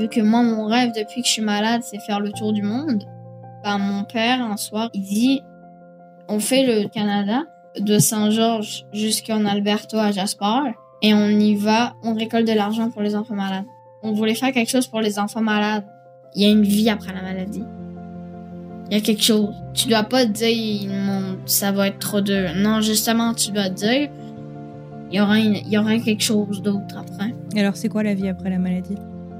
Vu que moi, mon rêve depuis que je suis malade, c'est faire le tour du monde, bah, mon père, un soir, il dit on fait le Canada de Saint-Georges jusqu'en Alberta à Jasper et on y va, on récolte de l'argent pour les enfants malades. On voulait faire quelque chose pour les enfants malades. Il y a une vie après la maladie. Il y a quelque chose. Tu dois pas te dire ça va être trop dur. Non, justement, tu dois dire il y aura, une- il y aura quelque chose d'autre après. Alors, c'est quoi la vie après la maladie?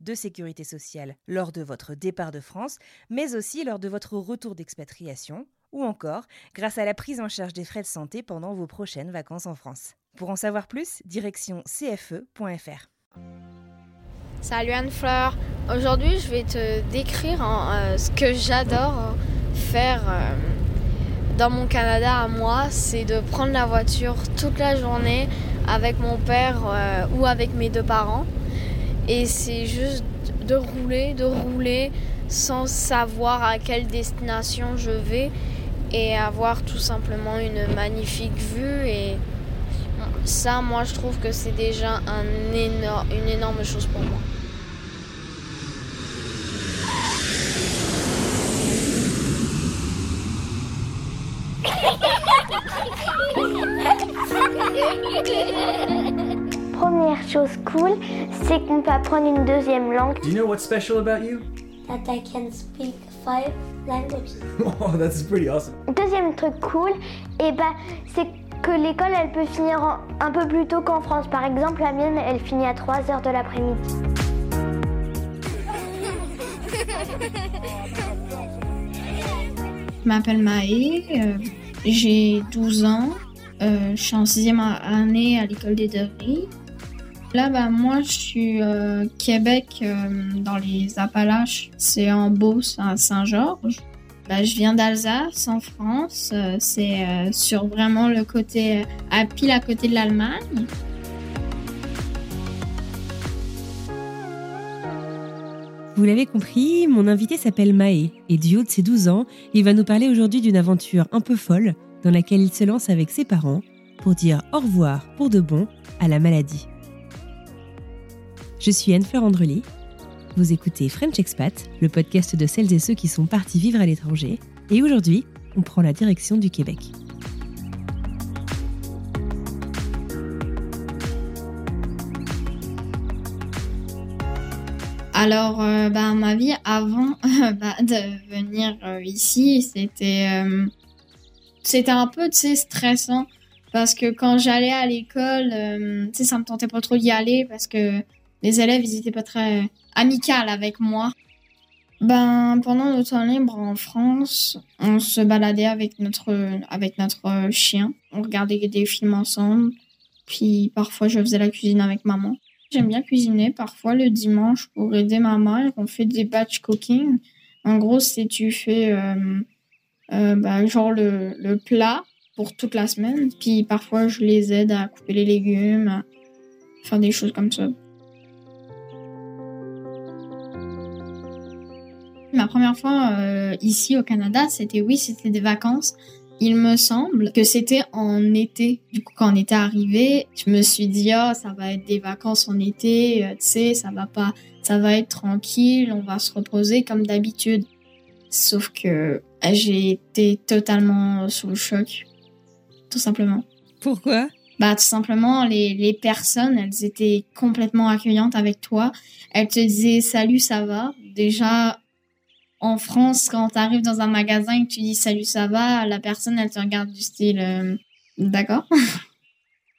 de sécurité sociale lors de votre départ de France, mais aussi lors de votre retour d'expatriation, ou encore grâce à la prise en charge des frais de santé pendant vos prochaines vacances en France. Pour en savoir plus, direction cfe.fr. Salut Anne-Fleur. Aujourd'hui, je vais te décrire hein, euh, ce que j'adore hein, faire euh, dans mon Canada à moi. C'est de prendre la voiture toute la journée avec mon père euh, ou avec mes deux parents. Et c'est juste de rouler, de rouler sans savoir à quelle destination je vais et avoir tout simplement une magnifique vue. Et ça, moi, je trouve que c'est déjà un énorme, une énorme chose pour moi. Première chose cool, c'est qu'on peut apprendre une deuxième langue. Do you know what's special about you? That I can speak five languages. Oh, that's pretty awesome. Deuxième truc cool, et ben, c'est que l'école, elle peut finir en- un peu plus tôt qu'en France. Par exemple, la mienne, elle finit à 3 heures de l'après-midi. Je m'appelle Maë, euh, j'ai 12 ans, euh, je suis en sixième année à l'école des Deveries. Là, bah, moi, je suis euh, Québec euh, dans les Appalaches, c'est en Beauce à Saint-Georges. Bah, je viens d'Alsace en France, euh, c'est sur vraiment le côté, à pile à côté de l'Allemagne. Vous l'avez compris, mon invité s'appelle Maë et du haut de ses 12 ans, il va nous parler aujourd'hui d'une aventure un peu folle dans laquelle il se lance avec ses parents pour dire au revoir pour de bon à la maladie. Je suis Anne-Fleur Andrely. Vous écoutez French Expat, le podcast de celles et ceux qui sont partis vivre à l'étranger. Et aujourd'hui, on prend la direction du Québec. Alors, euh, bah, ma vie avant bah, de venir euh, ici, c'était euh, c'était un peu, stressant parce que quand j'allais à l'école, ça me tentait pas trop d'y aller parce que les élèves, ils étaient pas très amicaux avec moi. Ben, pendant notre temps libre en France, on se baladait avec notre avec notre chien, on regardait des films ensemble, puis parfois je faisais la cuisine avec maman. J'aime bien cuisiner parfois le dimanche pour aider ma mère. On fait des batch cooking. En gros, c'est tu fais euh, euh, bah, genre le, le plat pour toute la semaine. Puis parfois, je les aide à couper les légumes, à faire des choses comme ça. Ma première fois euh, ici au Canada, c'était oui, c'était des vacances. Il me semble que c'était en été. Du coup, quand on était arrivé, je me suis dit, oh, ça va être des vacances en été, euh, tu sais, ça va pas, ça va être tranquille, on va se reposer comme d'habitude. Sauf que j'ai été totalement sous le choc. Tout simplement. Pourquoi? Bah, tout simplement, les, les personnes, elles étaient complètement accueillantes avec toi. Elles te disaient, salut, ça va? Déjà, en France, quand tu arrives dans un magasin et que tu dis salut, ça va, la personne, elle te regarde du style euh, d'accord?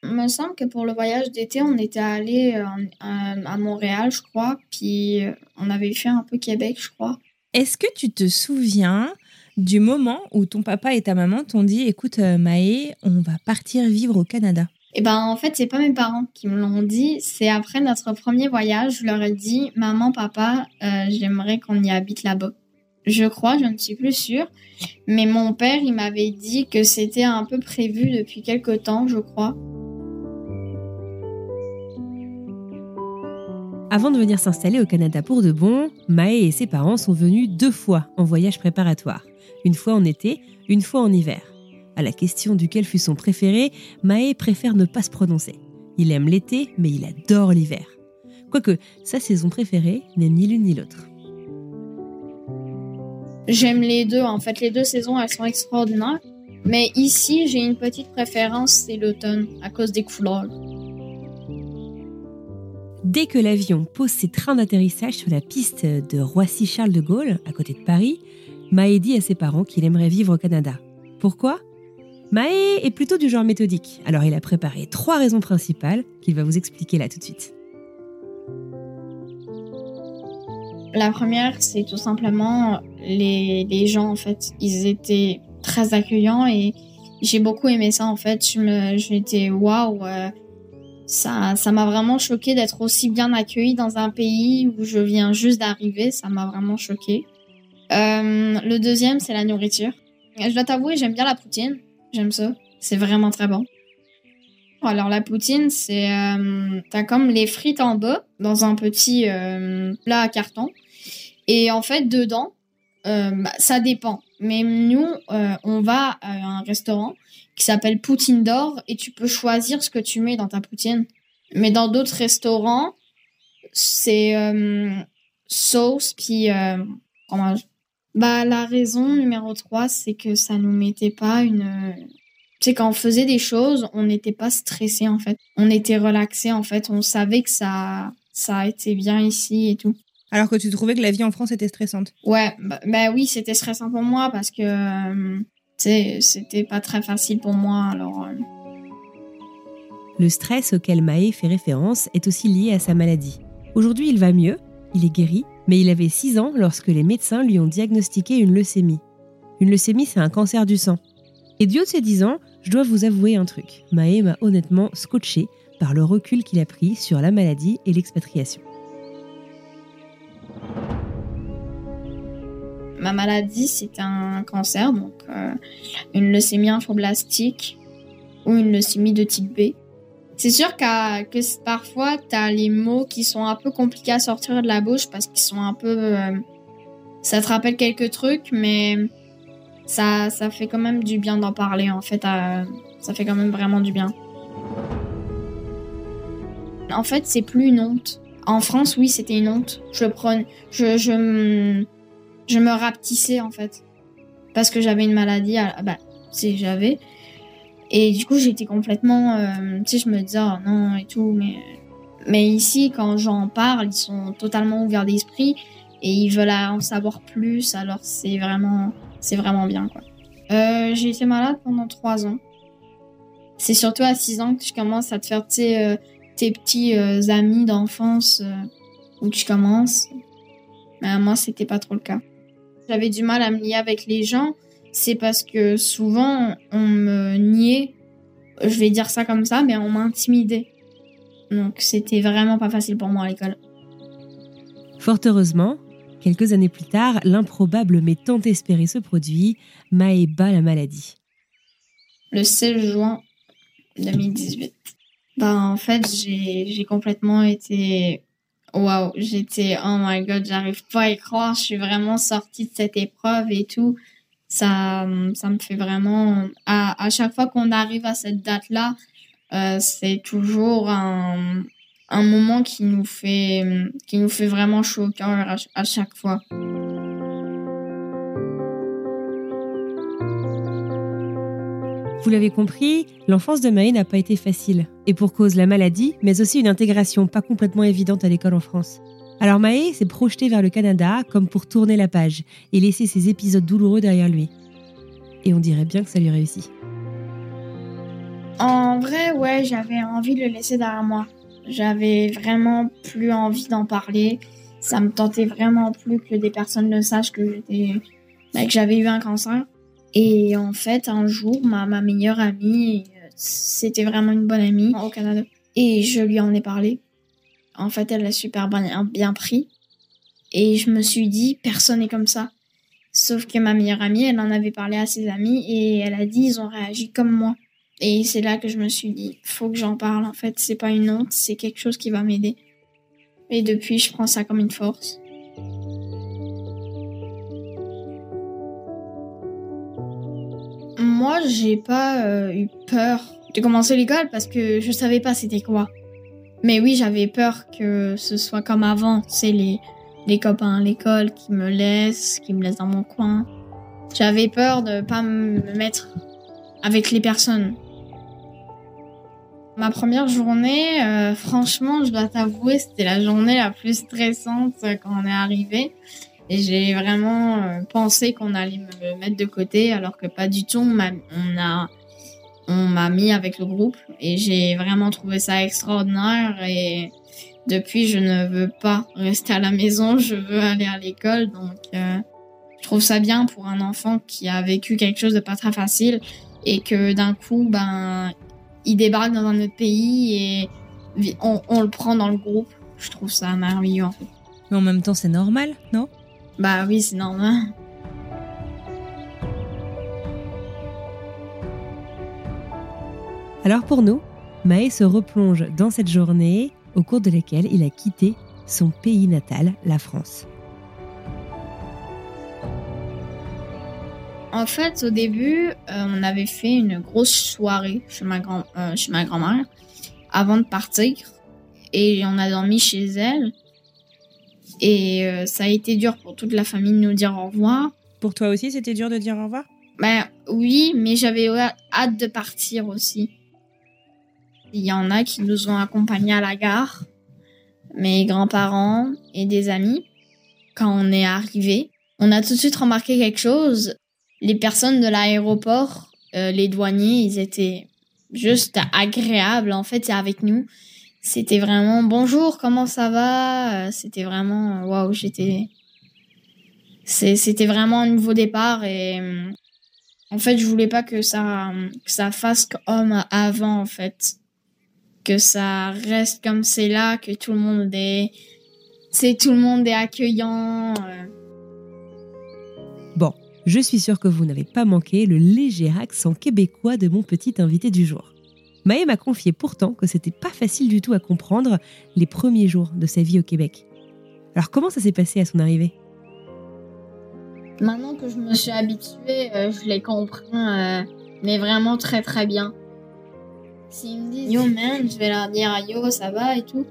Il me semble que pour le voyage d'été, on était allé euh, à, Montréal, je crois, puis euh, on avait fait un peu Québec, je crois. Est-ce que tu te souviens du moment où ton papa et ta maman t'ont dit écoute Maë, on va partir vivre au Canada? Et ben en fait, c'est pas mes parents qui me l'ont dit, c'est après notre premier voyage, je leur ai dit maman, papa, euh, j'aimerais qu'on y habite là-bas. Je crois, je ne suis plus sûre, mais mon père, il m'avait dit que c'était un peu prévu depuis quelque temps, je crois. Avant de venir s'installer au Canada pour de bon, Maë et ses parents sont venus deux fois en voyage préparatoire. Une fois en été, une fois en hiver. À la question duquel fut son préféré, Maë préfère ne pas se prononcer. Il aime l'été, mais il adore l'hiver. Quoique, sa saison préférée n'est ni l'une ni l'autre. J'aime les deux, en fait, les deux saisons, elles sont extraordinaires. Mais ici, j'ai une petite préférence, c'est l'automne, à cause des couleurs. Dès que l'avion pose ses trains d'atterrissage sur la piste de Roissy-Charles de Gaulle, à côté de Paris, Maë dit à ses parents qu'il aimerait vivre au Canada. Pourquoi? Maë est plutôt du genre méthodique, alors il a préparé trois raisons principales qu'il va vous expliquer là tout de suite. La première, c'est tout simplement les, les gens, en fait. Ils étaient très accueillants et j'ai beaucoup aimé ça, en fait. Je me, j'étais waouh. euh, ça, ça m'a vraiment choqué d'être aussi bien accueillie dans un pays où je viens juste d'arriver. Ça m'a vraiment choqué. Euh, le deuxième, c'est la nourriture. Je dois t'avouer, j'aime bien la poutine. J'aime ça. C'est vraiment très bon. Alors la poutine, c'est euh, t'as comme les frites en bas dans un petit plat à carton et en fait dedans, euh, bah, ça dépend. Mais nous, euh, on va à un restaurant qui s'appelle Poutine d'or et tu peux choisir ce que tu mets dans ta poutine. Mais dans d'autres restaurants, c'est euh, sauce puis euh, fromage. Bah la raison numéro 3, c'est que ça nous mettait pas une sais quand on faisait des choses, on n'était pas stressé en fait. On était relaxé en fait, on savait que ça ça a été bien ici et tout. Alors que tu trouvais que la vie en France était stressante. Ouais, bah, bah oui, c'était stressant pour moi parce que euh, tu sais, c'était pas très facile pour moi alors euh, Le stress auquel Maë fait référence est aussi lié à sa maladie. Aujourd'hui, il va mieux, il est guéri, mais il avait 6 ans lorsque les médecins lui ont diagnostiqué une leucémie. Une leucémie, c'est un cancer du sang. Et du haut de ses 10 ans, je dois vous avouer un truc. Maë m'a honnêtement scotché par le recul qu'il a pris sur la maladie et l'expatriation. Ma maladie, c'est un cancer, donc euh, une leucémie infoblastique ou une leucémie de type B. C'est sûr qu'à- que parfois, tu as les mots qui sont un peu compliqués à sortir de la bouche parce qu'ils sont un peu... euh, ça te rappelle quelques trucs, mais ça, ça fait quand même du bien d'en parler, en fait. ça fait quand même vraiment du bien. En fait, c'est plus une honte. En France, oui, c'était une honte. Je prenais... Je, je, je me rapetissais en fait. Parce que j'avais une maladie à- bah si j'avais. Et du coup j'étais complètement euh, tu sais je me disais oh non et tout mais mais ici quand j'en parle ils sont totalement ouverts d'esprit et ils veulent en savoir plus alors c'est vraiment c'est vraiment bien quoi. Euh, j'ai été malade pendant trois ans. C'est surtout à six ans que tu commences à te faire sais, euh, tes petits euh, amis d'enfance où tu commences. Mais moi c'était pas trop le cas j'avais du mal à me lier avec les gens, c'est parce que souvent on me niait, je vais dire ça comme ça, mais on m'intimidait. Donc c'était vraiment pas facile pour moi à l'école. Fort heureusement, quelques années plus tard, l'improbable mais tant espéré se produit, Maë bat la maladie. Le 16 juin 2018. Ben en fait j'ai j'ai complètement été Waouh, j'étais, oh my god, j'arrive pas à y croire. Je suis vraiment sortie de cette épreuve et tout. Ça, ça me fait vraiment, à, à chaque fois qu'on arrive à cette date-là, euh, c'est toujours un, un moment qui nous fait, qui nous fait vraiment chaud au cœur à, à chaque fois. Vous l'avez compris, l'enfance de Maë n'a pas été facile. Et pour cause la maladie, mais aussi une intégration pas complètement évidente à l'école en France. Alors Maë s'est projetée vers le Canada comme pour tourner la page et laisser ces épisodes douloureux derrière lui. Et on dirait bien que ça lui réussit. En vrai, ouais, j'avais envie de le laisser derrière moi. J'avais vraiment plus envie d'en parler. Ça me tentait vraiment plus que des personnes le sachent que bah, que j'avais eu un cancer. Et en fait, un jour, ma, ma meilleure amie, c'était vraiment une bonne amie au Canada. Et je lui en ai parlé. En fait, elle l'a super bien, bien pris. Et je me suis dit, personne n'est comme ça. Sauf que ma meilleure amie, elle en avait parlé à ses amis et elle a dit, ils ont réagi comme moi. Et c'est là que je me suis dit, faut que j'en parle. En fait, c'est pas une honte, c'est quelque chose qui va m'aider. Et depuis, je prends ça comme une force. Moi, j'ai pas euh, eu peur de commencer l'école parce que je savais pas c'était quoi. Mais oui, j'avais peur que ce soit comme avant, c'est les les copains à l'école qui me laissent, qui me laissent dans mon coin. J'avais peur de pas me mettre avec les personnes. Ma première journée, euh, franchement, je dois t'avouer, c'était la journée la plus stressante quand on est arrivé. Et j'ai vraiment euh, pensé qu'on allait me mettre de côté, alors que pas du tout. On m'a, on a, on m'a mis avec le groupe et j'ai vraiment trouvé ça extraordinaire. Et depuis, je ne veux pas rester à la maison, je veux aller à l'école. Donc, euh, je trouve ça bien pour un enfant qui a vécu quelque chose de pas très facile et que d'un coup, ben, il débarque dans un autre pays et on, on le prend dans le groupe. Je trouve ça merveilleux. Mais en même temps, c'est normal, non? Bah oui, c'est normal. Alors pour nous, Maë se replonge dans cette journée au cours de laquelle il a quitté son pays natal, la France. En fait, au début, euh, on avait fait une grosse soirée chez ma, grand, euh, chez ma grand-mère avant de partir. Et on a dormi chez elle. Et euh, ça a été dur pour toute la famille de nous dire au revoir. Pour toi aussi, c'était dur de dire au revoir? Ben oui, mais j'avais hâte de partir aussi. Il y en a qui nous ont accompagnés à la gare, mes grands-parents et des amis. Quand on est arrivé, on a tout de suite remarqué quelque chose. Les personnes de l'aéroport, euh, les douaniers, ils étaient juste agréables en fait avec nous. C'était vraiment bonjour, comment ça va? C'était vraiment waouh, j'étais c'était vraiment un nouveau départ et en fait, je voulais pas que ça que ça fasse comme avant en fait que ça reste comme c'est là, que tout le monde est, c'est tout le monde est accueillant. euh. Bon, je suis sûre que vous n'avez pas manqué le léger accent québécois de mon petit invité du jour. Maë m'a confié pourtant que c'était pas facile du tout à comprendre les premiers jours de sa vie au Québec. Alors comment ça s'est passé à son arrivée? Maintenant que je me suis habituée, euh, je les comprends, euh, mais vraiment très très bien. S'ils me disent yo man, je vais leur dire yo ça va et tout.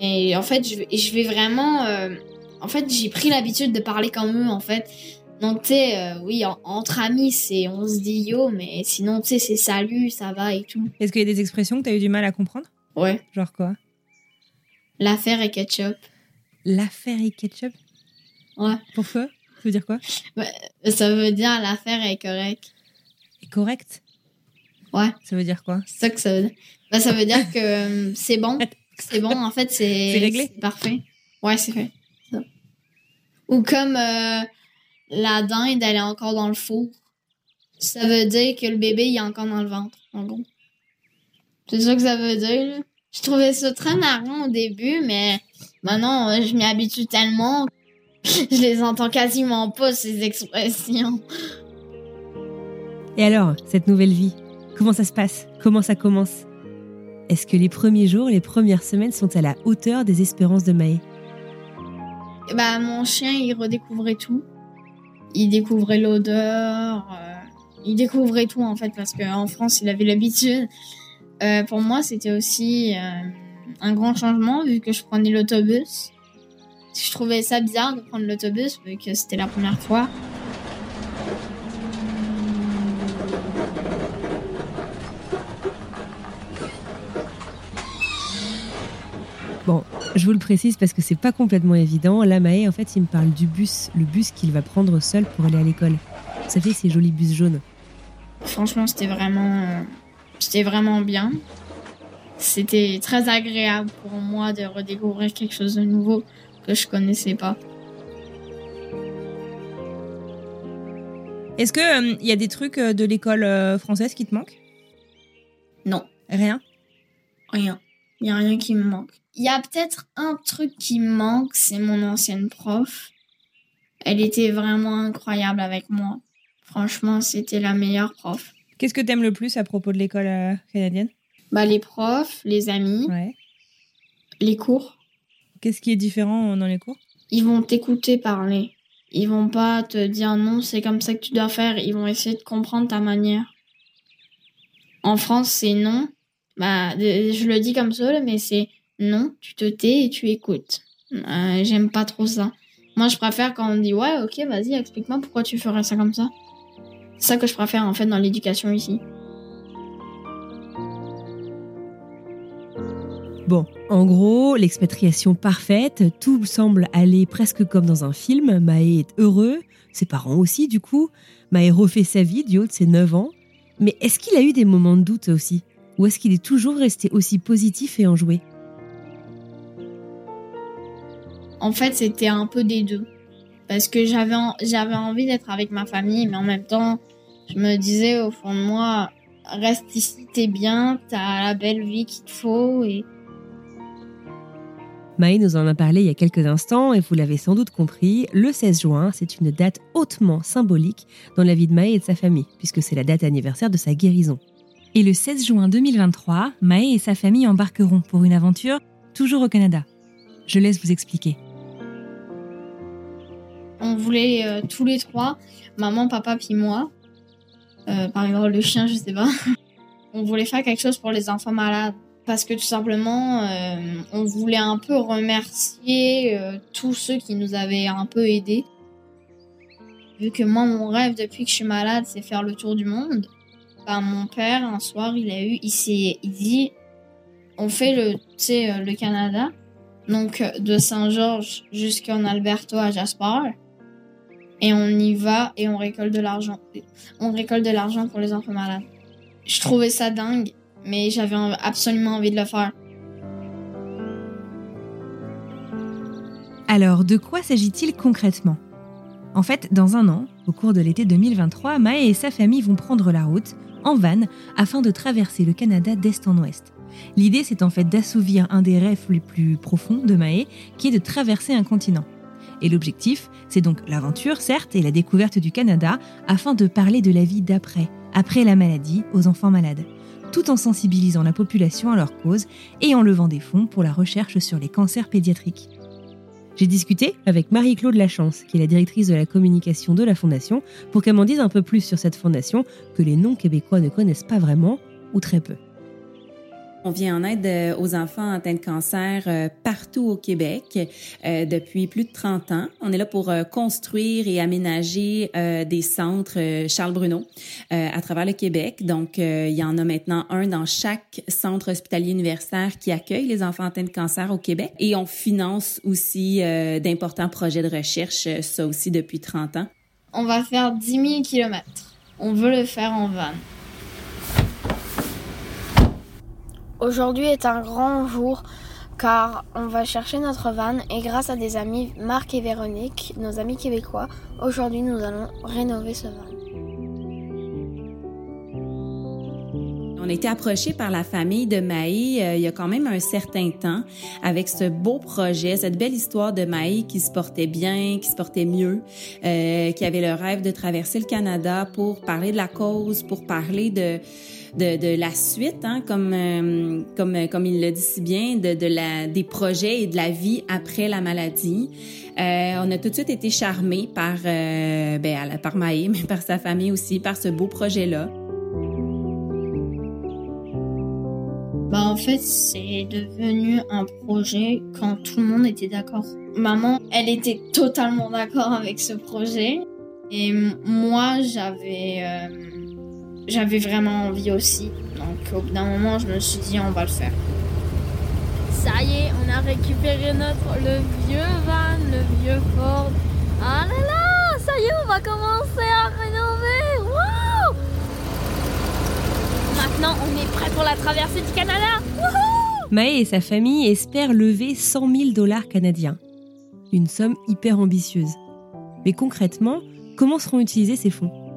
Et en fait, je vais, vraiment, euh, en fait, j'ai pris l'habitude de parler comme eux en fait. Donc tu sais, euh, oui, en- entre amis, c'est on se dit yo, mais sinon tu sais, c'est salut, ça va et tout. Est-ce qu'il y a des expressions que tu as eu du mal à comprendre? Ouais. Genre quoi? L'affaire est ketchup. L'affaire et ketchup? Ouais. Pourquoi Ça veut dire quoi? Ça veut dire l'affaire est correcte. Et correct? Ouais. Ça veut dire quoi? C'est ça que ça veut dire. Bah, ça veut dire que euh, c'est bon. C'est bon, en fait, c'est. C'est réglé? c'est Parfait. Ouais, c'est fait. Ça. Ou comme euh, la dinde, elle est encore dans le four. Ça veut dire que le bébé, il est encore dans le ventre, en gros. C'est ça que ça veut dire, là. Je trouvais ça très marrant au début, mais maintenant, euh, je m'y habitue tellement. Je les entends quasiment pas, ces expressions. Et alors, cette nouvelle vie, comment ça se passe? Comment ça commence? Est-ce que les premiers jours, les premières semaines sont à la hauteur des espérances de Maë bah, mon chien, il redécouvrait tout. Il découvrait l'odeur, euh, il découvrait tout en fait parce qu'en France, il avait l'habitude. Euh, pour moi, c'était aussi euh, un grand changement vu que je prenais l'autobus. Je trouvais ça bizarre de prendre l'autobus vu que c'était la première fois. Bon, je vous le précise parce que c'est pas complètement évident. Là, Maë, en fait, il me parle du bus, le bus qu'il va prendre seul pour aller à l'école. Vous savez, ces jolis bus jaunes. Franchement, c'était vraiment, euh, c'était vraiment bien. C'était très agréable pour moi de redécouvrir quelque chose de nouveau que je connaissais pas. Est-ce que il y a des trucs euh, de l'école euh, française qui te manquent? Non, Rien? Rien. Il y a rien qui me manque. Il y a peut-être un truc qui me manque, c'est mon ancienne prof. Elle était vraiment incroyable avec moi. Franchement, c'était la meilleure prof. Qu'est-ce que t'aimes le plus à propos de l'école euh, canadienne? Bah les profs, les amis, Ouais. les cours, Qu'est-ce qui est différent dans les cours? Ils vont t'écouter parler. Ils vont pas te dire non, c'est comme ça que tu dois faire. Ils vont essayer de comprendre ta manière. En France, c'est non. Bah, je le dis comme ça, mais c'est non, tu te tais et tu écoutes. Euh, J'aime pas trop ça. Moi, je préfère quand on me dit ouais, ok, vas-y, explique-moi pourquoi tu ferais ça comme ça. C'est ça que je préfère en fait dans l'éducation ici. Bon, en gros, l'expatriation parfaite, tout semble aller presque comme dans un film. Maë est heureux, ses parents aussi du coup. Maë refait sa vie du haut de ses 9 ans. Mais est-ce qu'il a eu des moments de doute aussi? Ou est-ce qu'il est toujours resté aussi positif et enjoué? En fait, c'était un peu des deux. Parce que j'avais en- j'avais envie d'être avec ma famille, mais en même temps, je me disais au fond de moi, reste ici, t'es bien, t'as la belle vie qu'il te faut. Et Maë nous en a parlé il y a quelques instants et vous l'avez sans doute compris, le 16 juin, c'est une date hautement symbolique dans la vie de Maë et de sa famille, puisque c'est la date anniversaire de sa guérison. Et le 16 juin 2023, Maë et sa famille embarqueront pour une aventure toujours au Canada. Je laisse vous expliquer. on voulait euh, tous les trois, maman, papa, puis moi. Euh, par exemple, le chien, je sais pas. on voulait faire quelque chose pour les enfants malades. Parce que tout simplement, euh, on voulait un peu remercier tous ceux qui nous avaient un peu aidés. Vu que moi, mon rêve depuis que je suis malade, c'est faire le tour du monde. Ben, mon père, un soir, il a eu, il s'est, il dit, on fait le, euh, le Canada. Donc, euh, de Saint-Georges jusqu'en Alberta à Jasper. Et on y va et on récolte de l'argent. On récolte de l'argent pour les enfants malades. Je trouvais ça dingue, mais j'avais en- absolument envie de le faire. Alors, de quoi s'agit-il concrètement? En fait, dans un an, au cours de l'été 2023, Maë et sa famille vont prendre la route, en van, afin de traverser le Canada d'est en ouest. L'idée, c'est en fait d'assouvir un des rêves les plus profonds de Maë, qui est de traverser un continent. Et l'objectif, c'est donc l'aventure, certes, et la découverte du Canada, afin de parler de la vie d'après, après la maladie, aux enfants malades, tout en sensibilisant la population à leur cause et en levant des fonds pour la recherche sur les cancers pédiatriques. J'ai discuté avec Marie-Claude Lachance, qui est la directrice de la communication de la Fondation, pour qu'elle m'en dise un peu plus sur cette fondation que les non-québécois ne connaissent pas vraiment ou très peu. On vient en aide euh, aux enfants atteints de cancer euh, partout au Québec euh, depuis plus de 30 ans. On est là pour construire et aménager des centres Charles Bruno à travers le Québec. Donc, il y en a maintenant un dans chaque centre hospitalier universitaire qui accueille les enfants atteints de cancer au Québec. Et on finance aussi d'importants projets de recherche, ça aussi depuis 30 ans. On va faire 10 000 kilomètres. On veut le faire en van. Aujourd'hui est un grand jour car on va chercher notre van et grâce à des amis Marc et Véronique, nos amis québécois, aujourd'hui nous allons rénover ce van. On a été approché par la famille de Maï euh, il y a quand même un certain temps avec ce beau projet, cette belle histoire de Maï qui se portait bien, qui se portait mieux, euh, qui avait le rêve de traverser le Canada pour parler de la cause, pour parler de de, de la suite, hein, comme, euh, comme, comme il le dit si bien, de, de la, des projets et de la vie après la maladie. Euh, on a tout de suite été charmés par, euh, ben, par Maï, mais par sa famille aussi, par ce beau projet-là. Bah en fait, c'est devenu un projet quand tout le monde était d'accord. Maman, elle était totalement d'accord avec ce projet. Et moi, j'avais euh, j'avais vraiment envie aussi. Donc au bout d'un moment, je me suis dit, on va le faire. Ça y est, on a récupéré notre le vieux van, le vieux Ford. Ah là là, ça y est, on va commencer à rénover. Wow Maintenant, on est prêt pour la traversée du Canada. Maë et sa famille espèrent lever 100 000 dollars canadiens. Une somme hyper ambitieuse. Mais concrètement, comment seront utilisés ces fonds?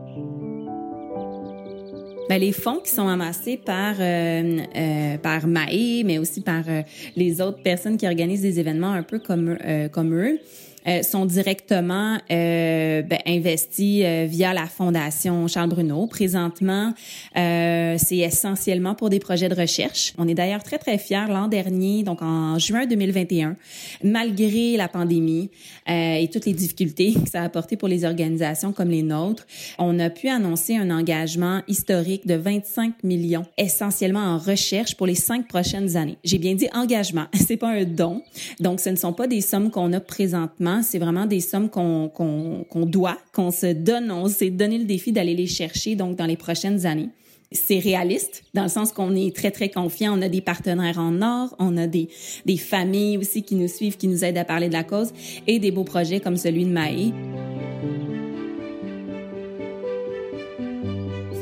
Ben, les fonds qui sont amassés par euh, euh, par Maé, mais aussi par euh, les autres personnes qui organisent des événements un peu comme euh, comme eux, euh, sont directement euh, ben, investis euh, via la Fondation Charles Bruno. Présentement, euh, c'est essentiellement pour des projets de recherche. On est d'ailleurs très, très fiers. L'an dernier, donc en juin 2021, malgré la pandémie et toutes les difficultés que ça a apporté pour les organisations comme les nôtres, on a pu annoncer un engagement historique de 25 millions, essentiellement en recherche pour les cinq prochaines années. J'ai bien dit engagement, c'est pas un don. Donc, ce ne sont pas des sommes qu'on a présentement c'est vraiment des sommes qu'on doit, qu'on se donne. On s'est donné le défi d'aller les chercher donc dans les prochaines années. C'est réaliste dans le sens qu'on est très très confiant. On a des partenaires en or, on a des des familles aussi qui nous suivent, qui nous aident à parler de la cause et des beaux projets comme celui de Maï.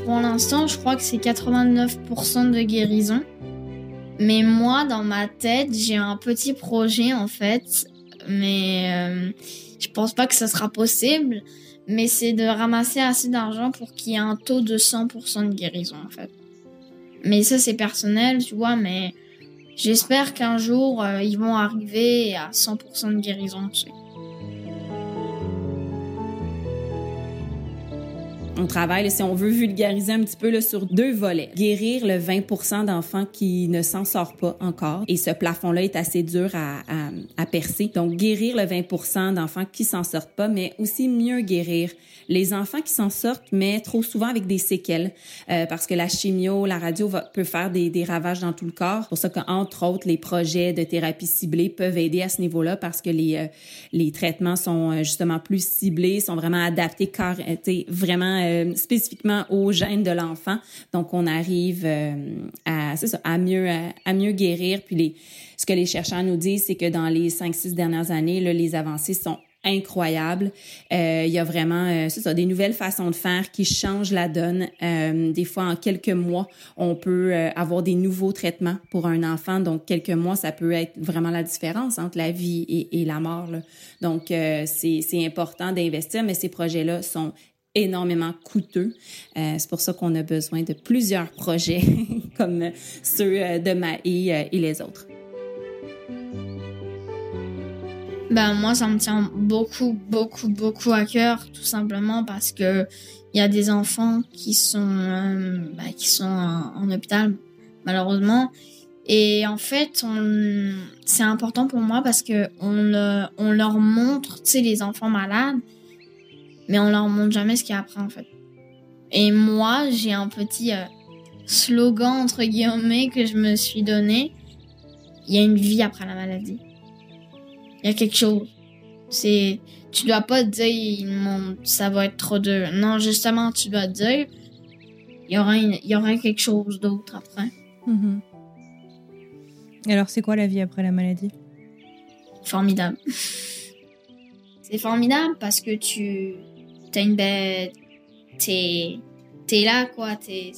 Pour l'instant, je crois que c'est 89% de guérison. Mais moi, dans ma tête, j'ai un petit projet en fait mais euh, je pense pas que ça sera possible. Mais c'est de ramasser assez d'argent pour qu'il y ait un taux de 100% de guérison en fait. Mais ça c'est personnel, tu vois, mais j'espère qu'un jour euh, ils vont arriver à 100% de guérison. Tu sais. On travaille, si on veut vulgariser un petit peu là, sur deux volets. Guérir le 20 d'enfants qui ne s'en sortent pas encore. Et ce plafond-là est assez dur à, à, à, percer. Donc, guérir le 20 d'enfants qui s'en sortent pas, mais aussi mieux guérir les enfants qui s'en sortent, mais trop souvent avec des séquelles. Euh, parce que la chimio, la radio va, peut faire des, des ravages dans tout le corps. C'est pour ça qu'entre autres, les projets de thérapie ciblée peuvent aider à ce niveau-là parce que les, euh, les traitements sont euh, justement plus ciblés, sont vraiment adaptés, car, vraiment euh, spécifiquement aux gènes de l'enfant. Donc, on arrive euh, à, mieux à, mieux guérir. Puis les, ce que les chercheurs nous disent, c'est que dans les cinq six dernières années, les avancées sont incroyables. Euh, il y a vraiment euh, ça, des nouvelles façons de faire qui changent la donne. Euh, des fois, en quelques mois, on peut euh, avoir des nouveaux traitements pour un enfant. Donc, quelques mois, ça peut être vraiment la différence entre la vie et, et la mort. Là. Donc, c'est important d'investir, mais ces projets-là sont énormément coûteux. Euh, c'est pour ça qu'on a besoin de plusieurs projets comme ceux euh, de Maë euh, et les autres. Ben moi, ça me tient beaucoup, beaucoup, beaucoup à cœur, tout simplement parce que il y a des enfants qui sont, ben, qui sont en, hôpital, malheureusement. Et en fait, c'est important pour moi parce que on, on leur montre, tu sais, les enfants malades, mais on leur montre jamais ce qu'il y a après en fait. Et moi, j'ai un petit euh, slogan entre guillemets que je me suis donné. Il y a une vie après la maladie. Il y a quelque chose. C'est, tu dois pas te dire ça va être trop dur. Non, justement, tu dois te dire il y aura, une, il y aura quelque chose d'autre après. Mm -hmm. Alors, c'est quoi la vie après la maladie? Formidable. c'est formidable parce que tu t'as une t'es, là, quoi, t'es,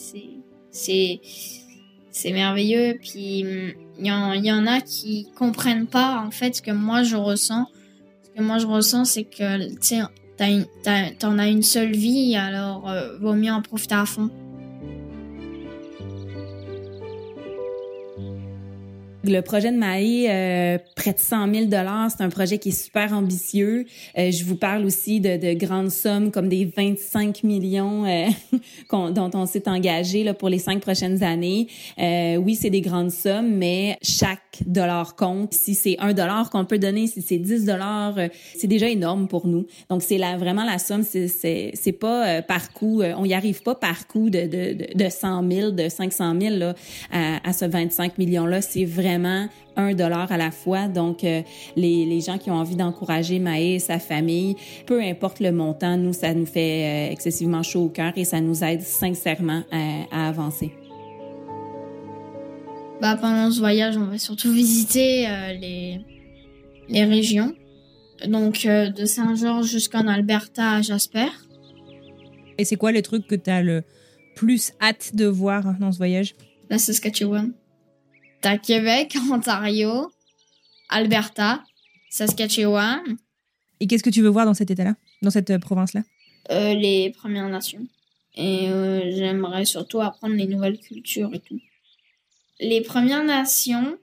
c'est, merveilleux. Puis, il y, en, y en a qui comprennent pas, en fait, ce que moi je ressens. Ce que moi je ressens, c'est que, tu sais, t'en as une seule vie, alors euh, vaut mieux en profiter à fond. Le projet de Maï, euh, près de 100 000 c'est un projet qui est super ambitieux. Euh, je vous parle aussi de, de, grandes sommes comme des 25 millions euh, dont on s'est engagé là, pour les cinq prochaines années. Euh, oui, c'est des grandes sommes, mais chaque dollar compte. Si c'est un dollar qu'on peut donner, si c'est 10 dollars, euh, c'est déjà énorme pour nous. Donc c'est la, vraiment la somme. C'est pas par coup. on y arrive pas par coup de, de, de 100 000, de 500 000 là, à, à ce 25 millions là. C'est vraiment vraiment un dollar à la fois. Donc, euh, les, les, gens qui ont envie d'encourager Maë et sa famille, peu importe le montant, nous, ça nous fait euh, excessivement chaud au cœur et ça nous aide sincèrement à, avancer. Bah, pendant ce voyage, on va surtout visiter euh, les, les régions. Donc, de Saint-Georges jusqu'en Alberta à Jasper. Et c'est quoi les trucs que tu as le plus hâte de voir dans ce voyage? La Saskatchewan. T'as Québec, Ontario, Alberta, Saskatchewan. Et qu'est-ce que tu veux voir dans cet état-là, dans cette euh, province-là? Euh, Les Premières Nations. Et euh, j'aimerais surtout apprendre les nouvelles cultures et tout. Les Premières Nations,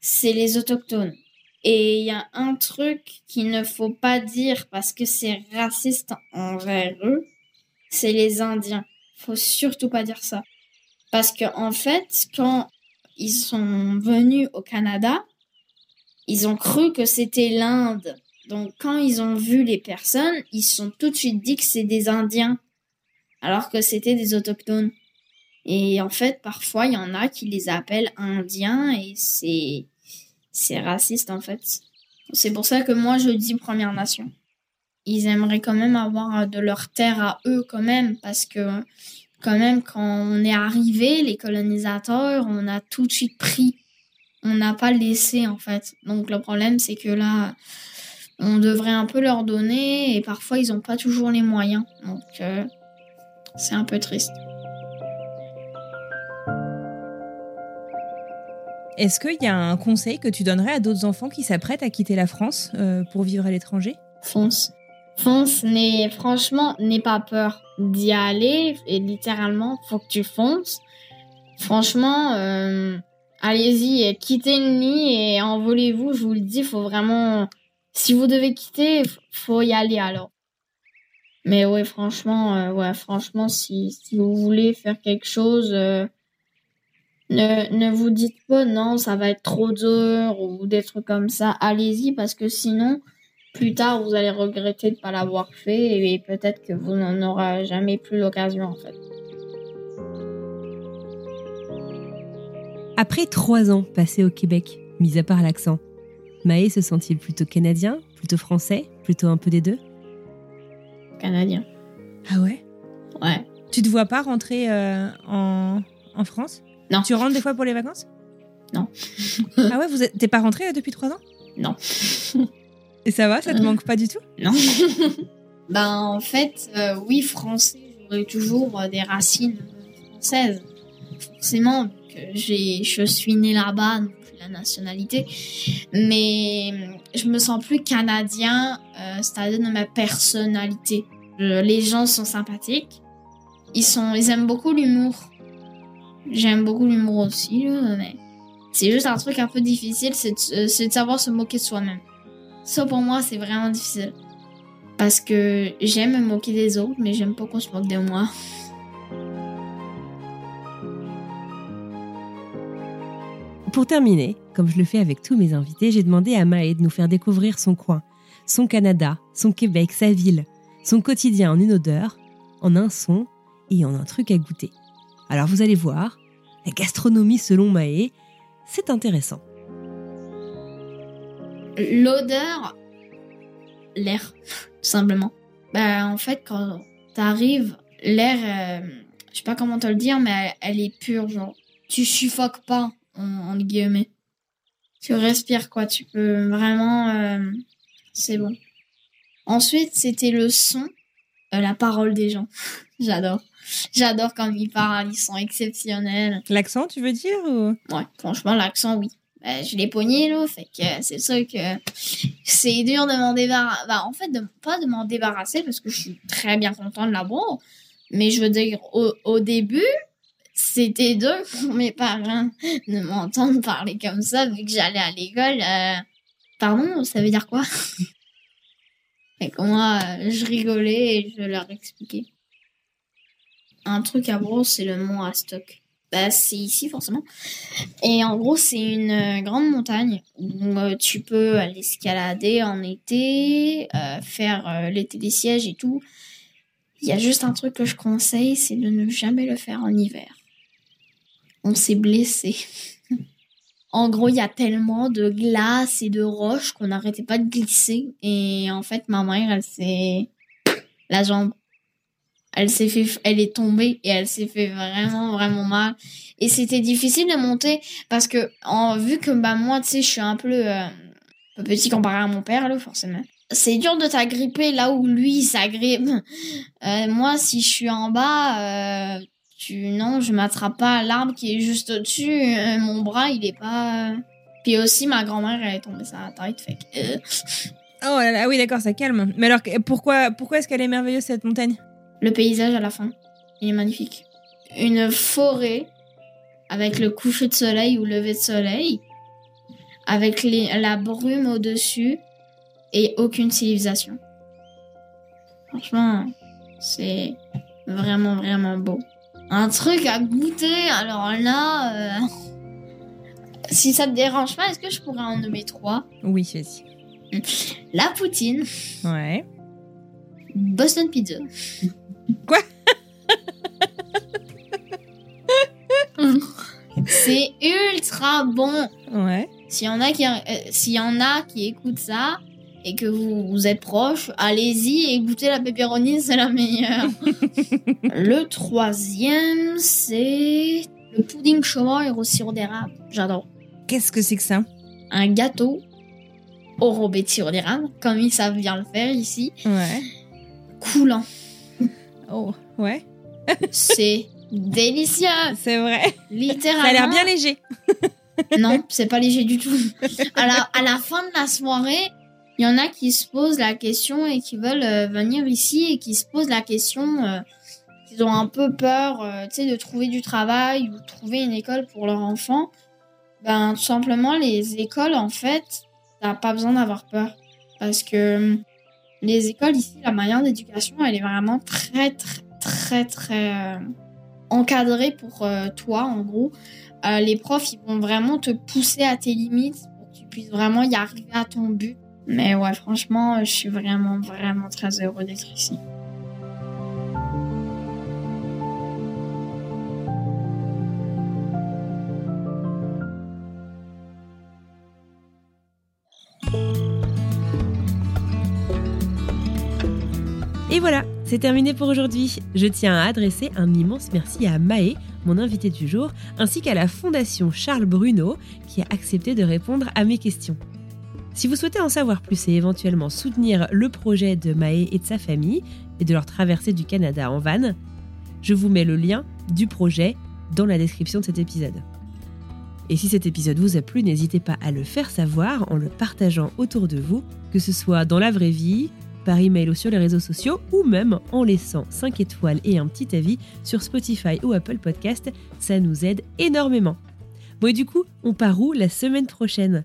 c'est les autochtones. Et il y a un truc qu'il ne faut pas dire parce que c'est raciste envers eux, c'est les Indiens. Faut surtout pas dire ça. Parce que en fait, quand ils sont venus au Canada, ils ont cru que c'était l'Inde. Donc quand ils ont vu les personnes, ils se sont tout de suite dit que c'est des Indiens, alors que c'était des autochtones. Et en fait, parfois, il y en a qui les appellent Indiens et c'est c'est raciste en fait. C'est pour ça que moi je dis Première Nation. Ils aimeraient quand même avoir de leur terre à eux quand même parce que quand même, quand on est arrivé, les colonisateurs, on a tout de suite pris. On n'a pas laissé, en fait. Donc, le problème, c'est que là, on devrait un peu leur donner et parfois, ils n'ont pas toujours les moyens. Donc, euh, c'est un peu triste. Est-ce qu'il y a un conseil que tu donnerais à d'autres enfants qui s'apprêtent à quitter la France euh, pour vivre à l'étranger? Fonce. Fonce, n'est franchement, n'aie pas peur d'y aller et littéralement, faut que tu fonces. Franchement, euh, allez-y, quittez le nid et envolez-vous. Je vous le dis, faut vraiment. Si vous devez quitter, faut y aller alors. Mais ouais, franchement, euh, ouais, franchement, si, si vous voulez faire quelque chose, euh, ne, ne vous dites pas non, ça va être trop dur ou des trucs comme ça. Allez-y parce que sinon, plus tard, vous allez regretter de ne pas l'avoir fait et peut-être que vous n'en aurez jamais plus l'occasion en fait. Après trois ans passés au Québec, mis à part l'accent, Maë se sent-il plutôt canadien, plutôt français, plutôt un peu des deux? Canadien. Ah ouais? Ouais. Tu te vois pas rentrer euh, en, en, France? Non. Tu rentres des fois pour les vacances? Non. ah ouais, vous t'es pas rentré euh, depuis trois ans? Non. Et ça va, ça te euh, manque pas du tout? Non. ben en fait, euh, oui, français, j'aurais toujours euh, des racines françaises. Forcément, que j'ai, je suis née là-bas, donc la nationalité. Mais je me sens plus canadien, c'est-à-dire de ma personnalité. les gens sont sympathiques. Ils sont, ils aiment beaucoup l'humour. J'aime beaucoup l'humour aussi, mais c'est juste un truc un peu difficile, c'est de savoir se moquer de soi-même. Ça, pour moi, c'est vraiment difficile. Parce que j'aime me moquer des autres, mais j'aime pas qu'on se moque de moi. Pour terminer, comme je le fais avec tous mes invités, j'ai demandé à Maë de nous faire découvrir son coin, son Canada, son Québec, sa ville, son quotidien en une odeur, en un son et en un truc à goûter. Alors vous allez voir, la gastronomie selon Maë, c'est intéressant. L'odeur, l'air, tout simplement. Bah, en fait, quand t'arrives, l'air, euh, je sais pas comment te le dire, mais elle, est pure, genre. Tu suffoques pas, en, guillemets. Tu respires, quoi. Tu peux vraiment, euh, c'est bon. Ensuite, c'était le son, euh, la parole des gens. J'adore. J'adore quand ils parlent, ils sont exceptionnels. L'accent, tu veux dire ou... Ouais, franchement, l'accent, oui. Ben, je l'ai pogné là, fait que c'est ça que c'est dur de m'en débarrasser. Bah, en fait, pas de m'en débarrasser parce que je suis très bien content de l'avoir. Mais je veux dire, au, début, c'était dur pour mes parents de m'entendre parler comme ça vu que j'allais à l'école. Euh, Pardon, ça veut dire quoi? Et moi, euh, je rigolais et je leur expliquais. Un truc à gros, c'est le mont Astock. Bah, c'est ici forcément. Et en gros, c'est une euh, grande montagne où euh, tu peux aller escalader en été, euh, faire l'été des sièges et tout. Il y a juste un truc que je conseille, c'est de ne jamais le faire en hiver. On s'est blessé. en gros, il y a tellement de glace et de roches qu'on n'arrêtait pas de glisser. Et en fait, ma mère, elle s'est... La jambe. Elle s'est fait... Elle est tombée et elle s'est fait vraiment, vraiment mal. Et c'était difficile de monter parce que, en, vu que bah, moi, tu sais, je suis un peu, euh, petit comparé à mon père, là, forcément. C'est dur de t'agripper là où lui s'agrippe. Euh, moi, si je suis en bas, euh, tu non, je m'attrape pas à l'arbre qui est juste au-dessus. Euh, mon bras, il est pas. Puis aussi, ma grand-mère, elle est tombée sur la tête. Fait que, Oh là là, oui, d'accord, ça calme. Mais alors, pourquoi, pourquoi est-ce qu'elle est merveilleuse cette montagne? Le paysage à la fin, il est magnifique. Une forêt avec le coucher de soleil ou lever de soleil, avec les, la brume au-dessus et aucune civilisation. Franchement, c'est vraiment, vraiment beau. Un truc à goûter, alors là, euh, si ça te dérange pas, est-ce que je pourrais en nommer trois? Oui, vas-y. La poutine, Ouais. Boston Pizza. Quoi? C'est ultra bon. Ouais. S'il y en a qui, euh, s'il y en a qui écoutent ça et que vous, vous êtes proches, allez-y et goûtez la pepperoni, c'est la meilleure. le troisième, c'est le pudding chaumont au sirop d'érable. J'adore. Qu'est-ce que c'est que ça? Un gâteau au robé de sirop d'érable, comme ils savent bien le faire ici, Ouais. coulant. Oh, ouais. C'est délicieux, C'est vrai. littéralement. Ça a l'air bien léger. Non, c'est pas léger du tout. À la, à la fin de la soirée, il y en a qui se posent la question et qui veulent euh, venir ici et qui se posent la question, euh, qu'ils ont un peu peur, euh, tu sais, de trouver du travail ou trouver une école pour leur enfant. Ben, tout simplement, les écoles, en fait, t'as pas besoin d'avoir peur. Parce que les écoles ici, la manière d'éducation, elle est vraiment très, très, très, très euh, encadrée pour euh, toi, en gros. Euh, les profs, ils vont vraiment te pousser à tes limites pour que tu puisses vraiment y arriver à ton but. Mais ouais, franchement, je suis vraiment, vraiment très heureux d'être ici. Voilà, c'est terminé pour aujourd'hui. Je tiens à adresser un immense merci à Maë, mon invité du jour, ainsi qu'à la Fondation Charles Bruno, qui a accepté de répondre à mes questions. Si vous souhaitez en savoir plus et éventuellement soutenir le projet de Maë et de sa famille, et de leur traversée du Canada en van, je vous mets le lien du projet dans la description de cet épisode. Et si cet épisode vous a plu, n'hésitez pas à le faire savoir en le partageant autour de vous, que ce soit dans la vraie vie, par email ou sur les réseaux sociaux, ou même en laissant 5 étoiles et un petit avis sur Spotify ou Apple Podcast, ça nous aide énormément. Bon et du coup, on part où la semaine prochaine?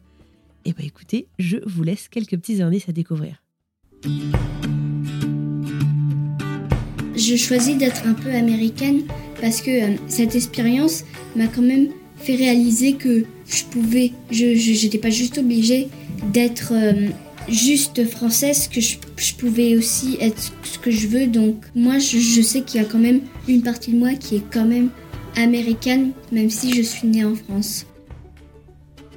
Eh ben écoutez, je vous laisse quelques petits indices à découvrir. Je choisis d'être un peu américaine parce que euh, cette expérience m'a quand même fait réaliser que je pouvais, je j'étais pas juste obligée d'être euh, juste française, que je, pouvais aussi être ce que je veux. Donc moi, je, je sais qu'il y a quand même une partie de moi qui est quand même américaine, même si je suis née en France.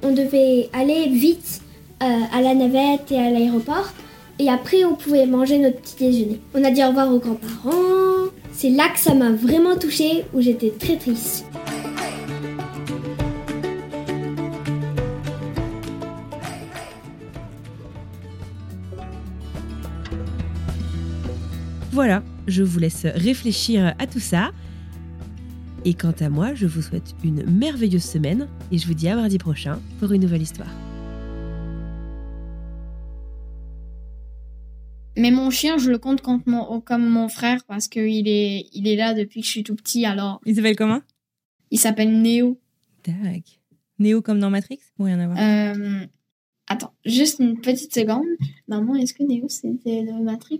On devait aller vite euh, à la navette et à l'aéroport. Et après, on pouvait manger notre petit déjeuner. On a dit au revoir aux grands-parents. C'est là que ça m'a vraiment touchée, où j'étais très triste. Voilà, je vous laisse réfléchir à tout ça. Et quant à moi, je vous souhaite une merveilleuse semaine et je vous dis à mardi prochain pour une nouvelle histoire. Mais mon chien, je le compte comme mon, comme mon frère parce qu'il est, il est là depuis que je suis tout petit. Alors, Il s'appelle comment? Il s'appelle Neo. Tac. Néo comme dans Matrix Ou rien à voir? Euh, attends, juste une petite seconde. Maman, est-ce que Neo c'était de Matrix?